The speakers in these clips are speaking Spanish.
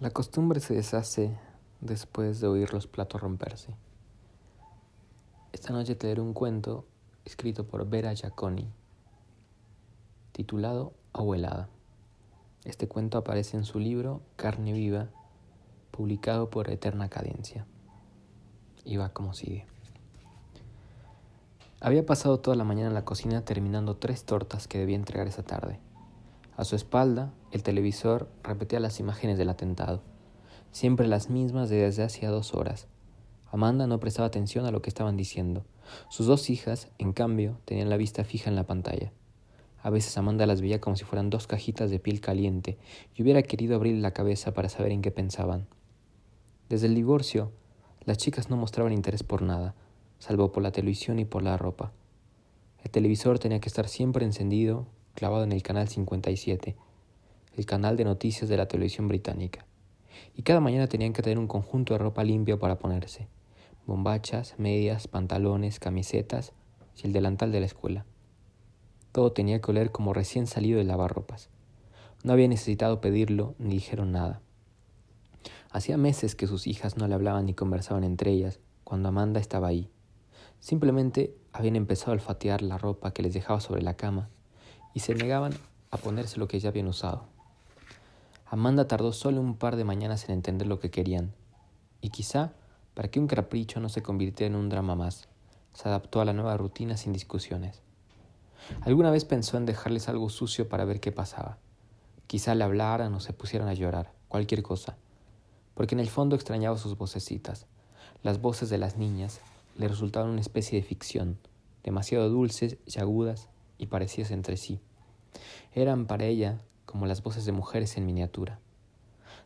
La costumbre se deshace después de oír los platos romperse. Esta noche te leeré un cuento escrito por Vera Giaconi, titulado Abuelada. Este cuento aparece en su libro Carne Viva, publicado por Eterna Cadencia. Y va como sigue. Había pasado toda la mañana en la cocina terminando tres tortas que debía entregar esa tarde. A su espalda, el televisor repetía las imágenes del atentado, siempre las mismas desde hacía dos horas. Amanda no prestaba atención a lo que estaban diciendo. Sus dos hijas, en cambio, tenían la vista fija en la pantalla. A veces Amanda las veía como si fueran dos cajitas de piel caliente y hubiera querido abrir la cabeza para saber en qué pensaban. Desde el divorcio, las chicas no mostraban interés por nada, salvo por la televisión y por la ropa. El televisor tenía que estar siempre encendido clavado en el canal 57, el canal de noticias de la televisión británica. Y cada mañana tenían que tener un conjunto de ropa limpia para ponerse, bombachas, medias, pantalones, camisetas y el delantal de la escuela. Todo tenía que oler como recién salido de lavarropas. No había necesitado pedirlo ni dijeron nada. Hacía meses que sus hijas no le hablaban ni conversaban entre ellas cuando Amanda estaba ahí. Simplemente habían empezado a olfatear la ropa que les dejaba sobre la cama y se negaban a ponerse lo que ya habían usado. Amanda tardó solo un par de mañanas en entender lo que querían, y quizá, para que un capricho no se convirtiera en un drama más, se adaptó a la nueva rutina sin discusiones. Alguna vez pensó en dejarles algo sucio para ver qué pasaba. Quizá le hablaran o se pusieran a llorar, cualquier cosa, porque en el fondo extrañaba sus vocecitas. Las voces de las niñas le resultaban una especie de ficción, demasiado dulces y agudas y parecidas entre sí. Eran para ella como las voces de mujeres en miniatura.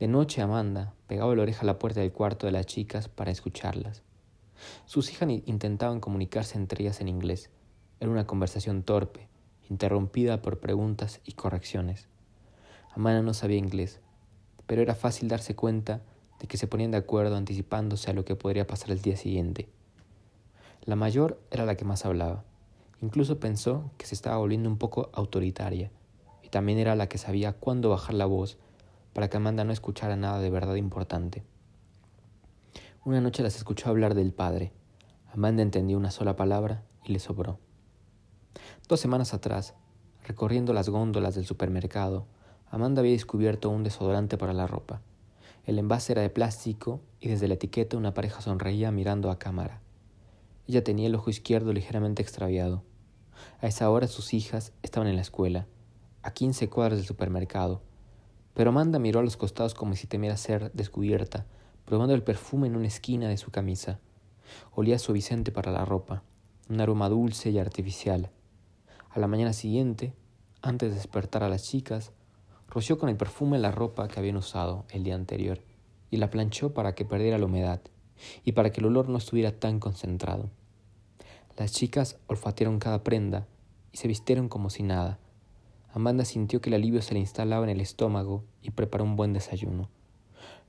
De noche Amanda pegaba la oreja a la puerta del cuarto de las chicas para escucharlas. Sus hijas intentaban comunicarse entre ellas en inglés. Era una conversación torpe, interrumpida por preguntas y correcciones. Amanda no sabía inglés, pero era fácil darse cuenta de que se ponían de acuerdo anticipándose a lo que podría pasar el día siguiente. La mayor era la que más hablaba. Incluso pensó que se estaba volviendo un poco autoritaria, y también era la que sabía cuándo bajar la voz para que Amanda no escuchara nada de verdad importante. Una noche las escuchó hablar del padre. Amanda entendió una sola palabra y le sobró. Dos semanas atrás, recorriendo las góndolas del supermercado, Amanda había descubierto un desodorante para la ropa. El envase era de plástico y desde la etiqueta una pareja sonreía mirando a cámara. Ella tenía el ojo izquierdo ligeramente extraviado. A esa hora sus hijas estaban en la escuela, a quince cuadras del supermercado. Pero Amanda miró a los costados como si temiera ser descubierta, probando el perfume en una esquina de su camisa. Olía suavicente para la ropa, un aroma dulce y artificial. A la mañana siguiente, antes de despertar a las chicas, roció con el perfume la ropa que habían usado el día anterior y la planchó para que perdiera la humedad y para que el olor no estuviera tan concentrado. Las chicas olfatearon cada prenda y se vistieron como si nada. Amanda sintió que el alivio se le instalaba en el estómago y preparó un buen desayuno.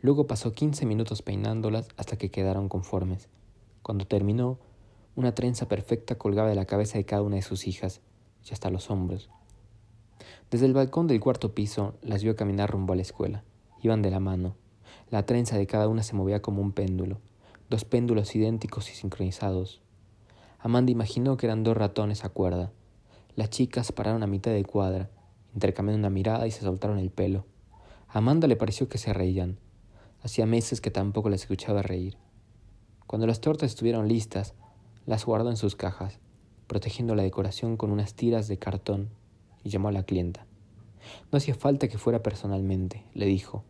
Luego pasó quince minutos peinándolas hasta que quedaron conformes. Cuando terminó, una trenza perfecta colgaba de la cabeza de cada una de sus hijas y hasta los hombros. Desde el balcón del cuarto piso las vio caminar rumbo a la escuela. Iban de la mano. La trenza de cada una se movía como un péndulo dos péndulos idénticos y sincronizados. Amanda imaginó que eran dos ratones a cuerda. Las chicas pararon a mitad de cuadra, intercambiando una mirada y se soltaron el pelo. Amanda le pareció que se reían. Hacía meses que tampoco las escuchaba reír. Cuando las tortas estuvieron listas, las guardó en sus cajas, protegiendo la decoración con unas tiras de cartón, y llamó a la clienta. No hacía falta que fuera personalmente, le dijo.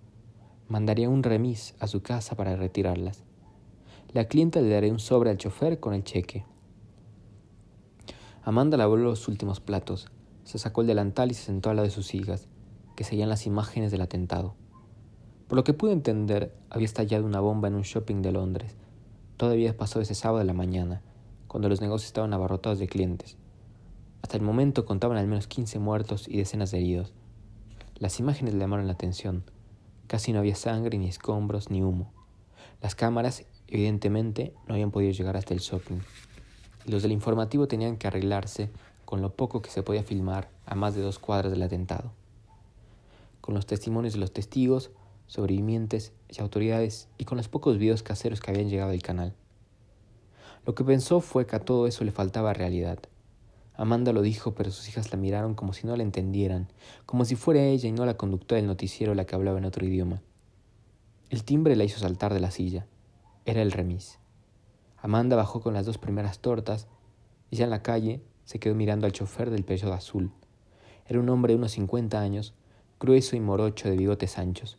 Mandaría un remis a su casa para retirarlas. La clienta le daré un sobre al chofer con el cheque. Amanda lavó los últimos platos, se sacó el delantal y se sentó al lado de sus hijas, que seguían las imágenes del atentado. Por lo que pude entender, había estallado una bomba en un shopping de Londres. Todavía pasó ese sábado de la mañana, cuando los negocios estaban abarrotados de clientes. Hasta el momento contaban al menos 15 muertos y decenas de heridos. Las imágenes le llamaron la atención. Casi no había sangre, ni escombros, ni humo. Las cámaras Evidentemente no habían podido llegar hasta el shopping. los del informativo tenían que arreglarse con lo poco que se podía filmar a más de dos cuadras del atentado. Con los testimonios de los testigos, sobrevivientes y autoridades y con los pocos videos caseros que habían llegado al canal. Lo que pensó fue que a todo eso le faltaba realidad. Amanda lo dijo, pero sus hijas la miraron como si no la entendieran, como si fuera ella y no la conductora del noticiero la que hablaba en otro idioma. El timbre la hizo saltar de la silla. Era el remis. Amanda bajó con las dos primeras tortas y ya en la calle se quedó mirando al chofer del de azul. Era un hombre de unos cincuenta años, grueso y morocho de bigotes anchos.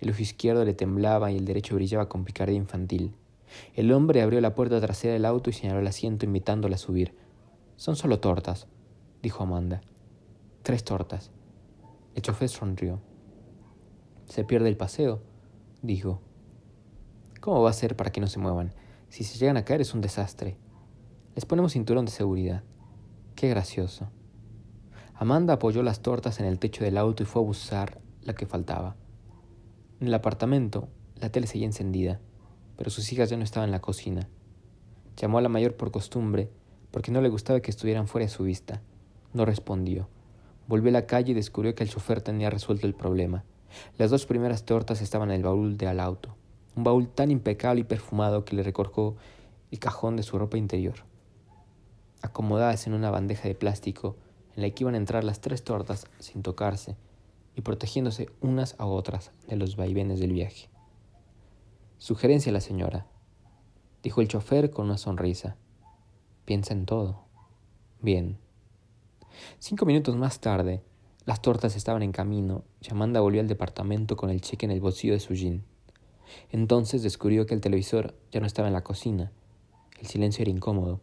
El ojo izquierdo le temblaba y el derecho brillaba con picardía infantil. El hombre abrió la puerta trasera del auto y señaló el asiento invitándola a subir. Son solo tortas, dijo Amanda. Tres tortas. El chofer sonrió. ¿Se pierde el paseo? dijo. ¿Cómo va a ser para que no se muevan? Si se llegan a caer es un desastre. Les ponemos cinturón de seguridad. Qué gracioso. Amanda apoyó las tortas en el techo del auto y fue a buscar la que faltaba. En el apartamento, la tele seguía encendida, pero sus hijas ya no estaban en la cocina. Llamó a la mayor por costumbre, porque no le gustaba que estuvieran fuera de su vista. No respondió. Volvió a la calle y descubrió que el chofer tenía resuelto el problema. Las dos primeras tortas estaban en el baúl del auto, un baúl tan impecable y perfumado que le recorcó el cajón de su ropa interior. Acomodadas en una bandeja de plástico, en la que iban a entrar las tres tortas sin tocarse, y protegiéndose unas a otras de los vaivenes del viaje. Sugerencia a la señora, dijo el chofer con una sonrisa. Piensa en todo. Bien. Cinco minutos más tarde, las tortas estaban en camino y Amanda volvió al departamento con el cheque en el bolsillo de su jean. Entonces descubrió que el televisor ya no estaba en la cocina. El silencio era incómodo.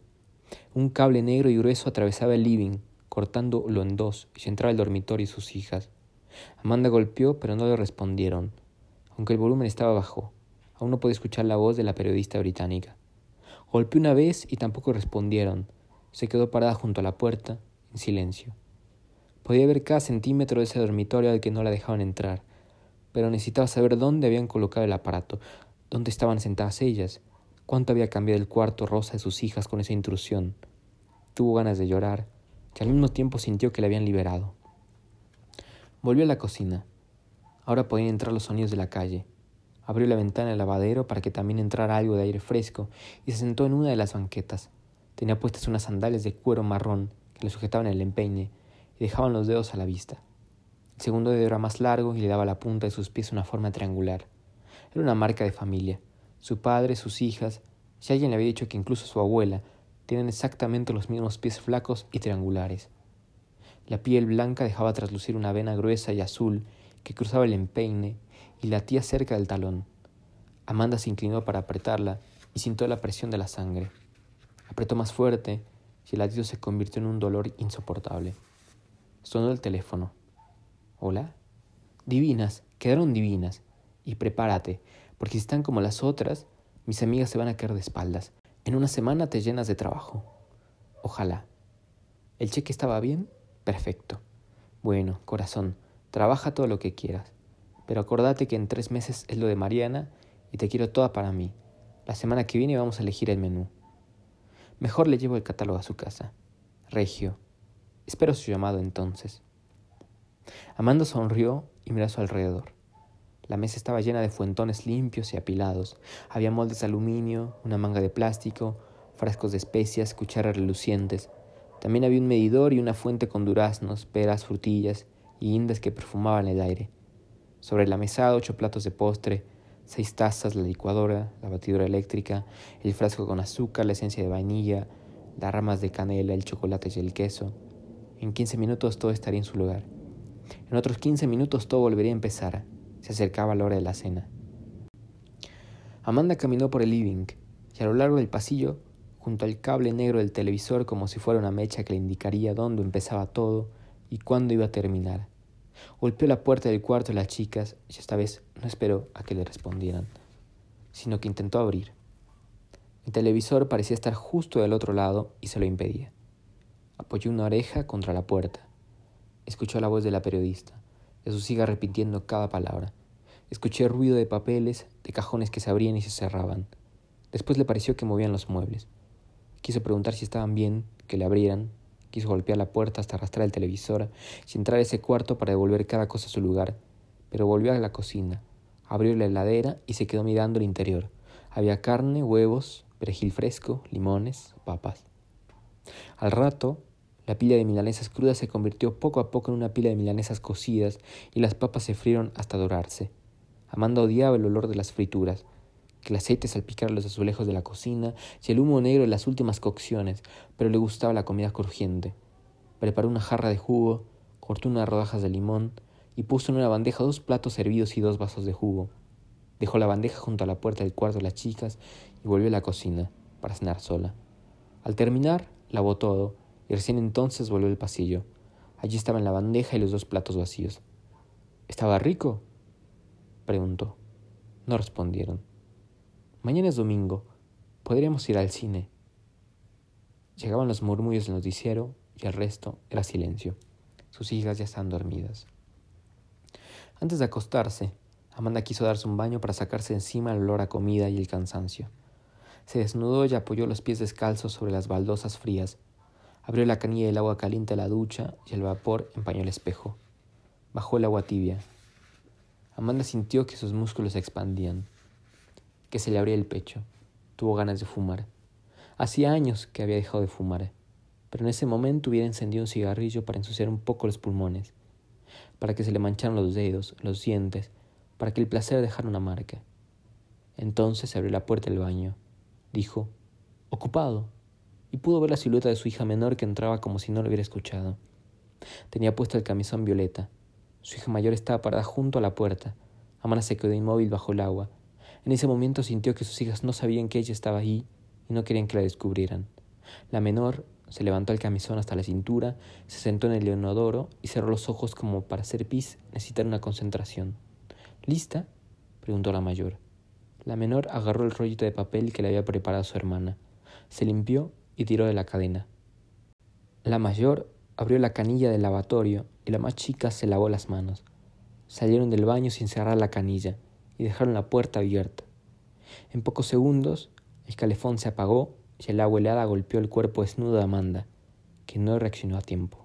Un cable negro y grueso atravesaba el living, cortándolo en dos, y entraba el dormitorio y sus hijas. Amanda golpeó, pero no le respondieron, aunque el volumen estaba bajo. Aún no podía escuchar la voz de la periodista británica. Golpeó una vez y tampoco respondieron. Se quedó parada junto a la puerta, en silencio. Podía ver cada centímetro de ese dormitorio al que no la dejaban entrar, pero necesitaba saber dónde habían colocado el aparato, dónde estaban sentadas ellas, cuánto había cambiado el cuarto rosa de sus hijas con esa intrusión. Tuvo ganas de llorar, y al mismo tiempo sintió que le habían liberado. Volvió a la cocina. Ahora podían entrar los sonidos de la calle. Abrió la ventana del lavadero para que también entrara algo de aire fresco y se sentó en una de las banquetas. Tenía puestas unas sandalias de cuero marrón que le sujetaban el empeine y dejaban los dedos a la vista. El segundo dedo era más largo y le daba a la punta de sus pies una forma triangular. Era una marca de familia. Su padre, sus hijas, si alguien le había dicho que incluso su abuela, tienen exactamente los mismos pies flacos y triangulares. La piel blanca dejaba traslucir una vena gruesa y azul que cruzaba el empeine y latía cerca del talón. Amanda se inclinó para apretarla y sintió la presión de la sangre. Apretó más fuerte y el latido se convirtió en un dolor insoportable. Sonó el teléfono. ¿Hola? Divinas, quedaron divinas. Y prepárate, porque si están como las otras, mis amigas se van a caer de espaldas. En una semana te llenas de trabajo. Ojalá. ¿El cheque estaba bien? Perfecto. Bueno, corazón, trabaja todo lo que quieras. Pero acordate que en tres meses es lo de Mariana y te quiero toda para mí. La semana que viene vamos a elegir el menú. Mejor le llevo el catálogo a su casa. Regio. Espero su llamado entonces. Amanda sonrió y miró a su alrededor. La mesa estaba llena de fuentones limpios y apilados. Había moldes de aluminio, una manga de plástico, frascos de especias, cucharas relucientes, también había un medidor y una fuente con duraznos, peras, frutillas y indas que perfumaban el aire. Sobre la mesa ocho platos de postre, seis tazas, la licuadora, la batidora eléctrica, el frasco con azúcar, la esencia de vainilla, las ramas de canela, el chocolate y el queso. En quince minutos todo estaría en su lugar. En otros quince minutos todo volvería a empezar. Se acercaba la hora de la cena. Amanda caminó por el living y a lo largo del pasillo junto al cable negro del televisor como si fuera una mecha que le indicaría dónde empezaba todo y cuándo iba a terminar. Golpeó la puerta del cuarto de las chicas y esta vez no esperó a que le respondieran, sino que intentó abrir. El televisor parecía estar justo del otro lado y se lo impedía. Apoyó una oreja contra la puerta. Escuchó la voz de la periodista, siga repitiendo cada palabra. Escuché ruido de papeles, de cajones que se abrían y se cerraban. Después le pareció que movían los muebles. Quiso preguntar si estaban bien, que le abrieran. Quiso golpear la puerta hasta arrastrar el televisor y entrar a ese cuarto para devolver cada cosa a su lugar. Pero volvió a la cocina, Abrió la heladera y se quedó mirando el interior. Había carne, huevos, perejil fresco, limones, papas. Al rato, la pila de milanesas crudas se convirtió poco a poco en una pila de milanesas cocidas y las papas se frieron hasta dorarse. Amanda odiaba el olor de las frituras, que el aceite salpicara los azulejos de la cocina y el humo negro de las últimas cocciones, pero le gustaba la comida crujiente. Preparó una jarra de jugo, cortó unas rodajas de limón y puso en una bandeja dos platos servidos y dos vasos de jugo. Dejó la bandeja junto a la puerta del cuarto de las chicas y volvió a la cocina para cenar sola. Al terminar, lavó todo y recién entonces volvió al pasillo. Allí estaban la bandeja y los dos platos vacíos. ¿Estaba rico? preguntó. No respondieron. Mañana es domingo. Podríamos ir al cine. Llegaban los murmullos del noticiero y el resto era silencio. Sus hijas ya están dormidas. Antes de acostarse, Amanda quiso darse un baño para sacarse encima el olor a comida y el cansancio. Se desnudó y apoyó los pies descalzos sobre las baldosas frías. Abrió la canilla del agua caliente a la ducha y el vapor empañó el espejo. Bajó el agua tibia. Amanda sintió que sus músculos se expandían, que se le abría el pecho. Tuvo ganas de fumar. Hacía años que había dejado de fumar, pero en ese momento hubiera encendido un cigarrillo para ensuciar un poco los pulmones para que se le mancharan los dedos, los dientes, para que el placer dejara una marca. Entonces se abrió la puerta del baño. Dijo, ocupado, y pudo ver la silueta de su hija menor que entraba como si no lo hubiera escuchado. Tenía puesto el camisón violeta. Su hija mayor estaba parada junto a la puerta. Amana se quedó inmóvil bajo el agua. En ese momento sintió que sus hijas no sabían que ella estaba ahí y no querían que la descubrieran. La menor se levantó el camisón hasta la cintura, se sentó en el leonodoro y cerró los ojos como para hacer pis, necesitar una concentración. ¿Lista? preguntó la mayor. La menor agarró el rollito de papel que le había preparado su hermana, se limpió y tiró de la cadena. La mayor abrió la canilla del lavatorio y la más chica se lavó las manos. Salieron del baño sin cerrar la canilla y dejaron la puerta abierta. En pocos segundos el calefón se apagó y el agua helada golpeó el cuerpo desnudo de Amanda, que no reaccionó a tiempo.